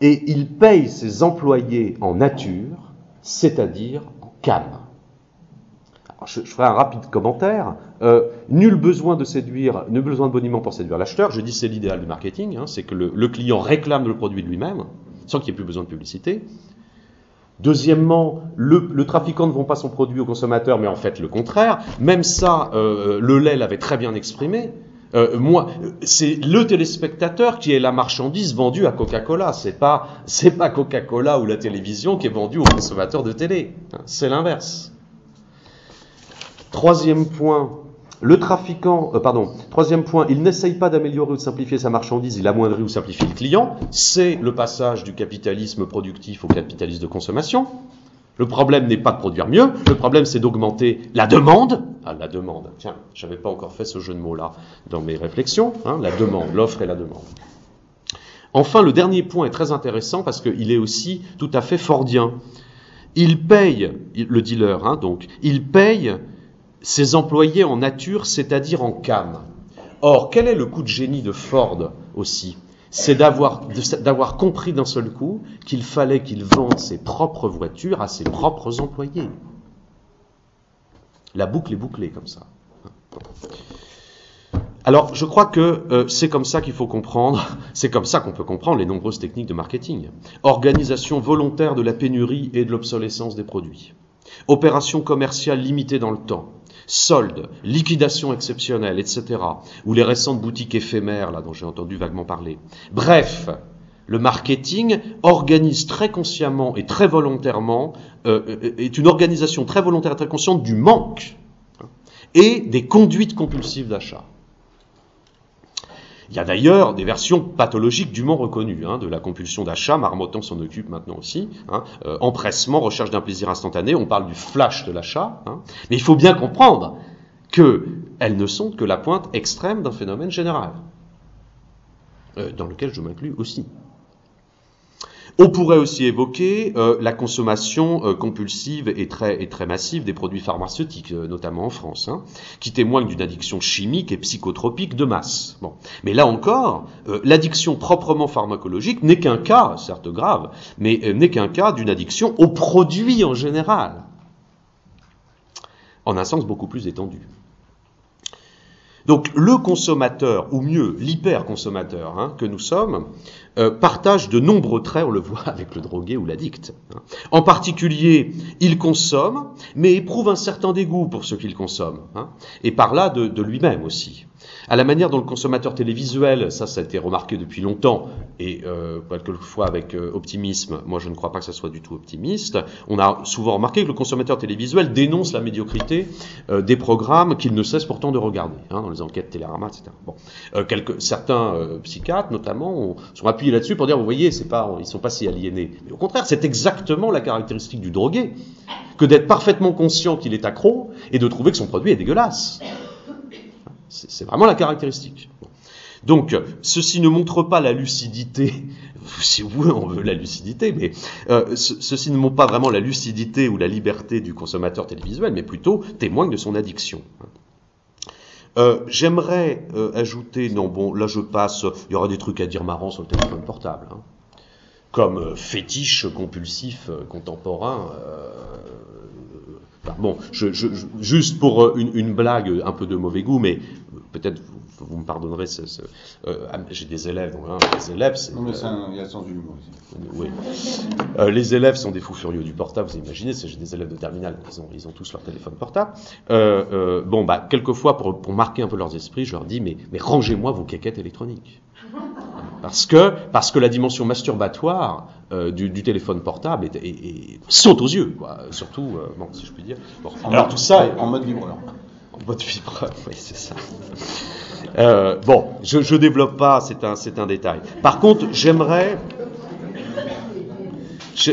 et il paye ses employés en nature, c'est-à-dire en cam. je, ferai un rapide commentaire. Euh, nul besoin de séduire, nul besoin de boniment pour séduire l'acheteur. Je dis c'est l'idéal du marketing, hein, c'est que le, client réclame le produit de lui-même, sans qu'il n'y ait plus besoin de publicité. Deuxièmement, le, trafiquant ne vend pas son produit au consommateur, mais en fait le contraire. Même ça, euh, le lait l'avait très bien exprimé. Euh, moi, c'est le téléspectateur qui est la marchandise vendue à Coca-Cola. C'est pas, c'est pas Coca-Cola ou la télévision qui est vendue au consommateur de télé. C'est l'inverse. Troisième point, le trafiquant, euh, pardon, troisième point, il n'essaye pas d'améliorer ou de simplifier sa marchandise, il amoindrit ou simplifie le client. C'est le passage du capitalisme productif au capitalisme de consommation. Le problème n'est pas de produire mieux, le problème c'est d'augmenter la demande. Ah, la demande. Tiens, j'avais pas encore fait ce jeu de mots-là dans mes réflexions. Hein, la demande, l'offre et la demande. Enfin, le dernier point est très intéressant parce qu'il est aussi tout à fait fordien. Il paye, le dealer, hein, donc, il paye ses employés en nature, c'est-à-dire en cam. Or, quel est le coup de génie de Ford aussi? C'est d'avoir, compris d'un seul coup qu'il fallait qu'il vende ses propres voitures à ses propres employés. La boucle est bouclée comme ça. Alors, je crois que euh, c'est comme ça qu'il faut comprendre, c'est comme ça qu'on peut comprendre les nombreuses techniques de marketing. Organisation volontaire de la pénurie et de l'obsolescence des produits. Opération commerciale limitée dans le temps soldes, liquidations exceptionnelles, etc. Ou les récentes boutiques éphémères, là, dont j'ai entendu vaguement parler. Bref, le marketing organise très consciemment et très volontairement, euh, euh, est une organisation très volontaire et très consciente du manque hein, et des conduites compulsives d'achat. Il y a d'ailleurs des versions pathologiques dûment reconnues hein, de la compulsion d'achat. Marmottan s'en occupe maintenant aussi. Hein, euh, empressement, recherche d'un plaisir instantané. On parle du flash de l'achat. Hein. Mais il faut bien comprendre qu'elles ne sont que la pointe extrême d'un phénomène général, euh, dans lequel je m'inclus aussi. On pourrait aussi évoquer euh, la consommation euh, compulsive et très, et très massive des produits pharmaceutiques, euh, notamment en France, hein, qui témoignent d'une addiction chimique et psychotropique de masse. Bon. Mais là encore, l'addiction proprement pharmacologique n'est qu'un cas, certes grave, mais n'est qu'un cas d'une addiction aux produits en général, en un sens beaucoup plus étendu. Donc le consommateur, ou mieux l'hyper-consommateur hein, que nous sommes, euh, partage de nombreux traits, on le voit avec le drogué ou l'addict. Hein. En particulier, il consomme, mais éprouve un certain dégoût pour ce qu'il consomme, hein, et par là de lui-même aussi à la manière dont le consommateur télévisuel, ça, ça a été remarqué depuis longtemps, et euh, quelquefois avec euh, optimisme, moi je ne crois pas que ça soit du tout optimiste, on a souvent remarqué que le consommateur télévisuel dénonce la médiocrité euh, des programmes qu'il ne cesse pourtant de regarder, hein, dans les enquêtes Télérama, etc. Bon. Euh, quelques, certains psychiatres, notamment, sont appuyés là-dessus pour dire, vous voyez, c'est pas, ils sont pas si aliénés. Mais au contraire, c'est exactement la caractéristique du drogué, que d'être parfaitement conscient qu'il est accro et de trouver que son produit est dégueulasse. C'est vraiment la caractéristique. Donc, ceci ne montre pas la lucidité, si vous voulez, on veut la lucidité, mais euh, ceci ne montre pas vraiment la lucidité ou la liberté du consommateur télévisuel, mais plutôt témoigne de son addiction. Euh, j'aimerais euh, ajouter, non bon, là je passe, il y aura des trucs à dire marrants sur le téléphone portable, hein. comme fétiche compulsif contemporain. Bon, je, juste pour une, une, blague un peu de mauvais goût, mais peut-être vous me pardonnerez, euh, ah, j'ai des élèves, hein, les élèves, c'est, non mais il y a le sens du humour Oui. Euh, les élèves sont des fous furieux du portable, vous imaginez, j'ai des élèves de terminale, ils ont, ils ont tous leur téléphone portable. Euh, bon, bah, quelquefois, pour, pour, marquer un peu leurs esprits, je leur dis, mais, mais rangez-moi vos quéquettes électroniques. Parce que, parce que la dimension masturbatoire du, du, téléphone portable est, est, saute aux yeux, quoi. Surtout, bon, si je puis dire. alors tout ça en mode vibreur. En mode vibreur, oui, c'est ça. Euh, bon, je ne développe pas, c'est un, un détail. Par contre, j'aimerais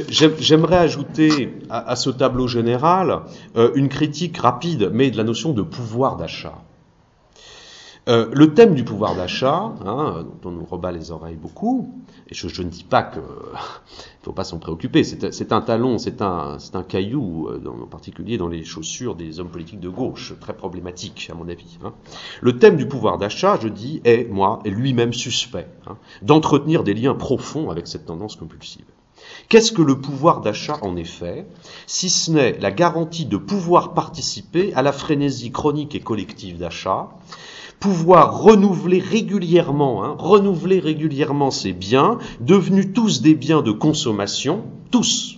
J'aimerais ajouter à, ce tableau général euh, une critique rapide, mais de la notion de pouvoir d'achat. Euh, le thème du pouvoir d'achat, hein, dont on nous rebat les oreilles beaucoup, et je, ne dis pas qu'il ne faut pas s'en préoccuper, c'est un talon, c'est un, caillou, euh, en particulier dans les chaussures des hommes politiques de gauche, très problématique à mon avis. Hein. Le thème du pouvoir d'achat, je dis, est, moi, lui-même suspect, hein, d'entretenir des liens profonds avec cette tendance compulsive. Qu'est-ce que le pouvoir d'achat en effet, si ce n'est la garantie de pouvoir participer à la frénésie chronique et collective d'achat pouvoir renouveler régulièrement, hein, renouveler régulièrement ces biens, devenus tous des biens de consommation, tous,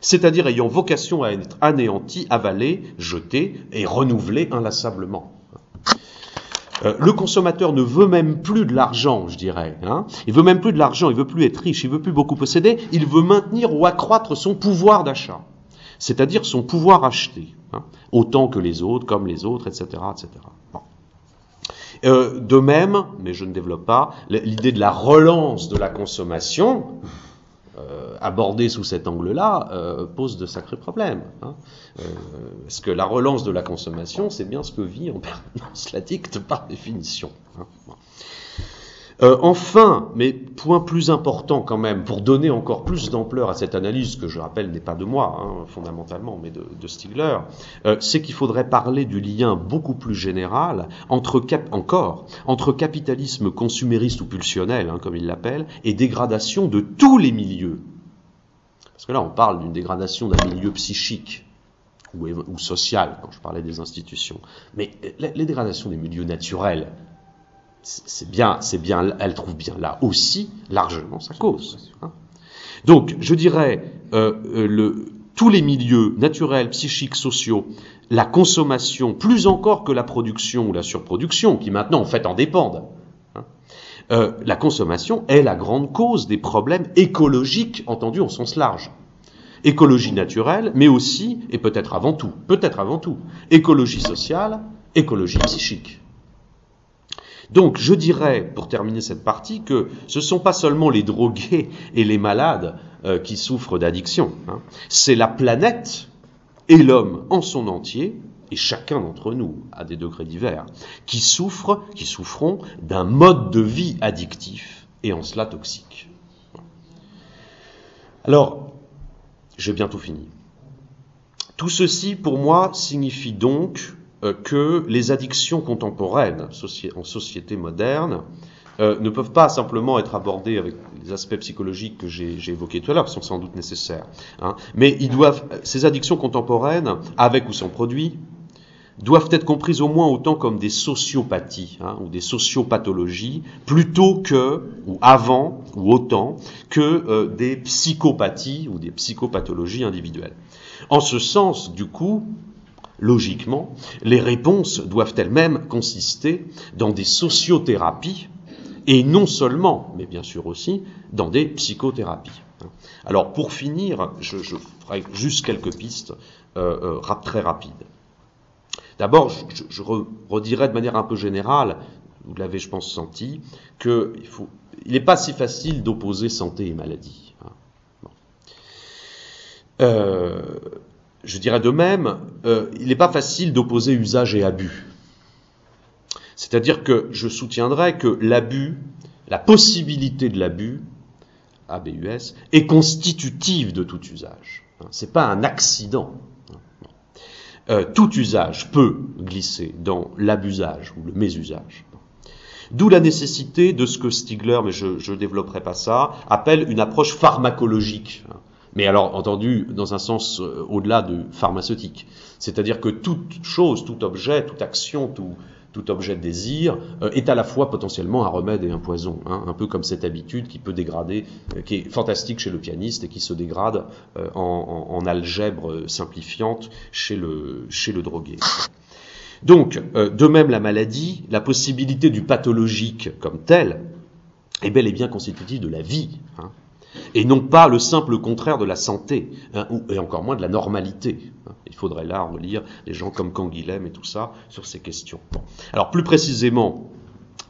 c'est-à-dire ayant vocation à être anéantis, avalés, jetés et renouvelés inlassablement. Euh, le consommateur ne veut même plus de l'argent, je dirais. Hein. Il veut même plus de l'argent, il veut plus être riche, il veut plus beaucoup posséder, il veut maintenir ou accroître son pouvoir d'achat, c'est-à-dire son pouvoir acheter, hein, autant que les autres, comme les autres, etc., etc. Euh, de même, mais je ne développe pas, l'idée de la relance de la consommation, euh, abordée sous cet angle-là, euh, pose de sacrés problèmes. Hein. parce que la relance de la consommation, c'est bien ce que vit en permanence l'addict par définition. Hein? Euh, enfin, mais point plus important quand même, pour donner encore plus d'ampleur à cette analyse, que je rappelle n'est pas de moi, hein, fondamentalement, mais de, Stigler, euh, c'est qu'il faudrait parler du lien beaucoup plus général entre encore entre capitalisme consumériste ou pulsionnel, hein, comme il l'appelle, et dégradation de tous les milieux. Parce que là, on parle d'une dégradation d'un milieu psychique ou, ou, social, quand je parlais des institutions. Mais les dégradations des milieux naturels, c'est bien, c'est bien, elle trouve bien là aussi largement sa cause. Hein. Donc, je dirais, euh, euh, tous les milieux naturels, psychiques, sociaux, la consommation, plus encore que la production ou la surproduction, qui maintenant en fait en dépendent, hein, euh, la consommation est la grande cause des problèmes écologiques entendus en sens large. Écologie naturelle, mais aussi, et peut-être avant tout, peut-être avant tout, écologie sociale, écologie psychique. Donc je dirais, pour terminer cette partie, que ce ne sont pas seulement les drogués et les malades euh, qui souffrent d'addiction, hein. c'est la planète et l'homme en son entier, et chacun d'entre nous, à des degrés divers, qui souffrent, qui souffront d'un mode de vie addictif et en cela toxique. Alors, j'ai bientôt fini. Tout ceci, pour moi, signifie donc que les addictions contemporaines en société moderne euh, ne peuvent pas simplement être abordées avec les aspects psychologiques que j'ai évoqués tout à l'heure, qui sont sans doute nécessaires. Hein, mais ces addictions contemporaines, avec ou sans produit, doivent être comprises au moins autant comme des sociopathies hein, ou des sociopathologies, plutôt que, ou avant, ou autant, que euh, des psychopathies ou des psychopathologies individuelles. En ce sens, du coup, logiquement, les réponses doivent elles-mêmes consister dans des sociothérapies et non seulement, mais bien sûr aussi, dans des psychothérapies. Alors pour finir, je, ferai juste quelques pistes euh, euh, très rapides. D'abord, je, redirai de manière un peu générale, vous l'avez je pense senti, qu'il n'est pas si facile d'opposer santé et maladie. Hein. Euh, je dirais de même, euh, il n'est pas facile d'opposer usage et abus. C'est-à-dire que je soutiendrais que l'abus, la possibilité de l'abus, ABUS, est constitutive de tout usage. C'est pas un accident. Euh, tout usage peut glisser dans l'abusage ou le mésusage. D'où la nécessité de ce que Stigler, mais je ne développerai pas ça, appelle une approche pharmacologique. Mais alors, entendu dans un sens euh, au-delà de pharmaceutique. C'est-à-dire que toute chose, tout objet, toute action, tout, objet de désir euh, est à la fois potentiellement un remède et un poison, hein, un peu comme cette habitude qui peut dégrader, euh, qui est fantastique chez le pianiste et qui se dégrade en, algèbre simplifiante chez le, chez le drogué. Donc, de même la maladie, la possibilité du pathologique comme tel est bel et bien constitutive de la vie. Hein et non pas le simple contraire de la santé, hein, et encore moins de la normalité. Hein. Il faudrait là relire des gens comme Canguilhem et tout ça sur ces questions. Alors plus précisément,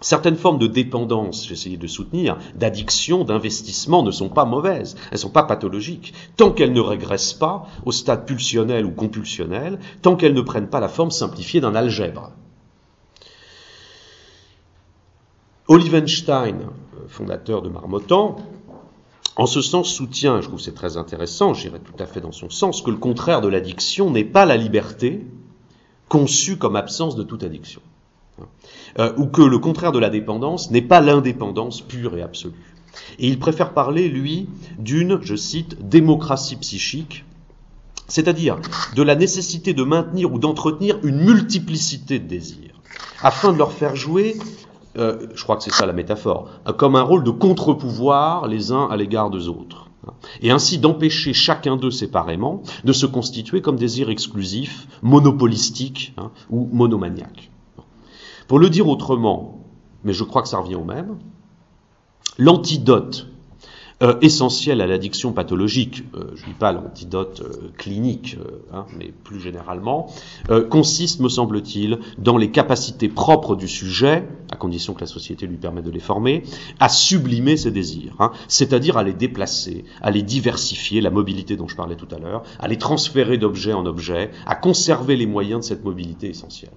certaines formes de dépendance, j'ai essayé de soutenir, d'addiction, d'investissement ne sont pas mauvaises, elles ne sont pas pathologiques, tant qu'elles ne régressent pas au stade pulsionnel ou compulsionnel, tant qu'elles ne prennent pas la forme simplifiée d'un algèbre. Olivenstein, fondateur de Marmottan, en ce sens, soutient, je trouve c'est très intéressant, j'irai tout à fait dans son sens, que le contraire de l'addiction n'est pas la liberté, conçue comme absence de toute addiction. Euh, ou que le contraire de la dépendance n'est pas l'indépendance pure et absolue. Et il préfère parler, lui, d'une, je cite, démocratie psychique, c'est-à-dire de la nécessité de maintenir ou d'entretenir une multiplicité de désirs, afin de leur faire jouer euh, je crois que c'est ça la métaphore, comme un rôle de contre-pouvoir les uns à l'égard des autres. Et ainsi d'empêcher chacun d'eux séparément de se constituer comme désir exclusif, monopolistique hein, ou monomaniaque. Pour le dire autrement, mais je crois que ça revient au même, l'antidote euh, essentiel à l'addiction pathologique, euh, je ne dis pas l'antidote euh, clinique, hein, mais plus généralement, consiste, me semble-t-il, dans les capacités propres du sujet, à condition que la société lui permette de les former, à sublimer ses désirs, hein, c'est-à-dire à les déplacer, à les diversifier, la mobilité dont je parlais tout à l'heure, à les transférer d'objet en objet, à conserver les moyens de cette mobilité essentielle.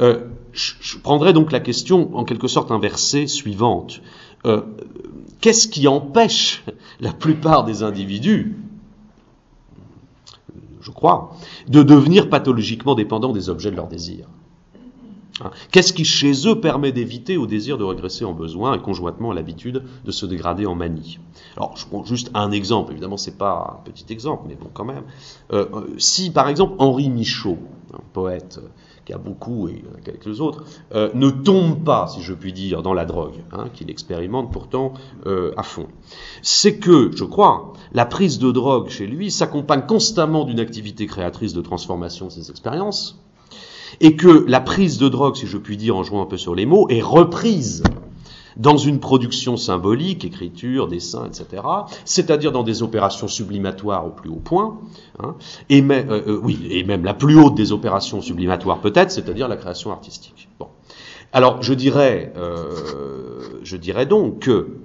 Euh, je, prendrai donc la question en quelque sorte inversée suivante. Euh, qu'est-ce qui empêche la plupart des individus, je crois, de devenir pathologiquement dépendants des objets de leur désir hein? Qu'est-ce qui chez eux permet d'éviter au désir de regresser en besoin et conjointement à l'habitude de se dégrader en manie Alors, je prends juste un exemple. Évidemment, c'est pas un petit exemple, mais bon, quand même. Euh si, par exemple, Henri Michaud, un poète qui a beaucoup, et quelques autres, euh, ne tombe pas, si je puis dire, dans la drogue, hein, qu'il expérimente pourtant euh, à fond. C'est que, je crois, la prise de drogue chez lui s'accompagne constamment d'une activité créatrice de transformation de ses expériences, et que la prise de drogue, si je puis dire en jouant un peu sur les mots, est reprise dans une production symbolique, écriture, dessin, etc., c'est-à-dire dans des opérations sublimatoires au plus haut point, hein, et, même, euh, euh, oui, et même la plus haute des opérations sublimatoires peut-être, c'est-à-dire la création artistique. Bon. Alors je dirais, euh, je dirais donc que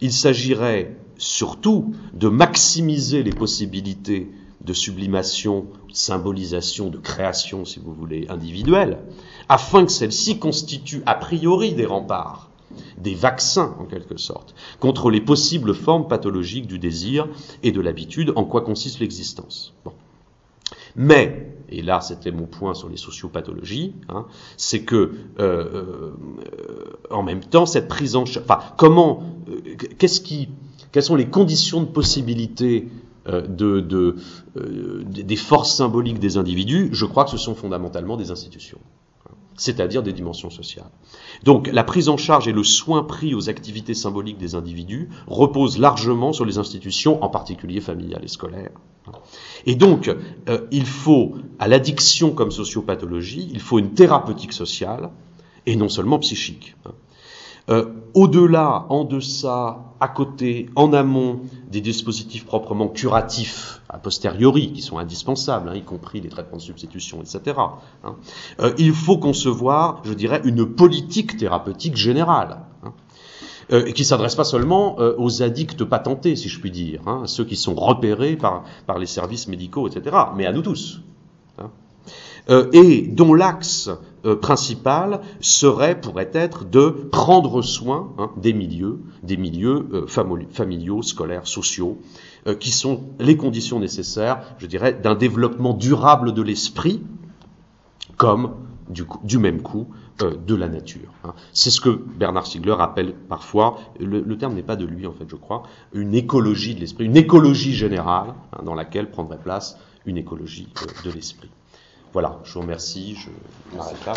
il s'agirait surtout de maximiser les possibilités de sublimation, de symbolisation, de création, si vous voulez, individuelle, afin que celle-ci constitue a priori des remparts des vaccins en quelque sorte, contre les possibles formes pathologiques du désir et de l'habitude, en quoi consiste l'existence. Mais, et là c'était mon point sur les sociopathologies, hein, c'est que euh, euh, en même temps cette prise en charge, enfin comment, euh, qu'est-ce qui, quelles sont les conditions de possibilité de, de, des forces symboliques des individus? Je crois que ce sont fondamentalement des institutions c'est-à-dire des dimensions sociales. Donc la prise en charge et le soin pris aux activités symboliques des individus reposent largement sur les institutions, en particulier familiales et scolaires. Et donc, euh, il faut, à l'addiction comme sociopathologie, il faut une thérapeutique sociale et non seulement psychique. Euh, au-delà, en deçà, à côté, en amont des dispositifs proprement curatifs, a posteriori, qui sont indispensables, hein, y compris les traitements de substitution, etc., hein, euh, il faut concevoir, je dirais, une politique thérapeutique générale. Hein, euh, qui s'adresse pas seulement euh, aux addicts patentés, si je puis dire, hein, ceux qui sont repérés par, par les services médicaux, etc., mais à nous tous. Hein, et dont l'axe euh, principale serait, pourrait être, de prendre soin hein, des milieux, des milieux euh, familiaux, scolaires, sociaux, euh, qui sont les conditions nécessaires, je dirais, d'un développement durable de l'esprit, comme du, même coup de la nature. Hein. C'est ce que Bernard Stiegler appelle parfois, le, terme n'est pas de lui en fait, je crois, une écologie de l'esprit, une écologie générale hein, dans laquelle prendrait place une écologie de l'esprit. Voilà, je vous remercie. Je m'arrête là.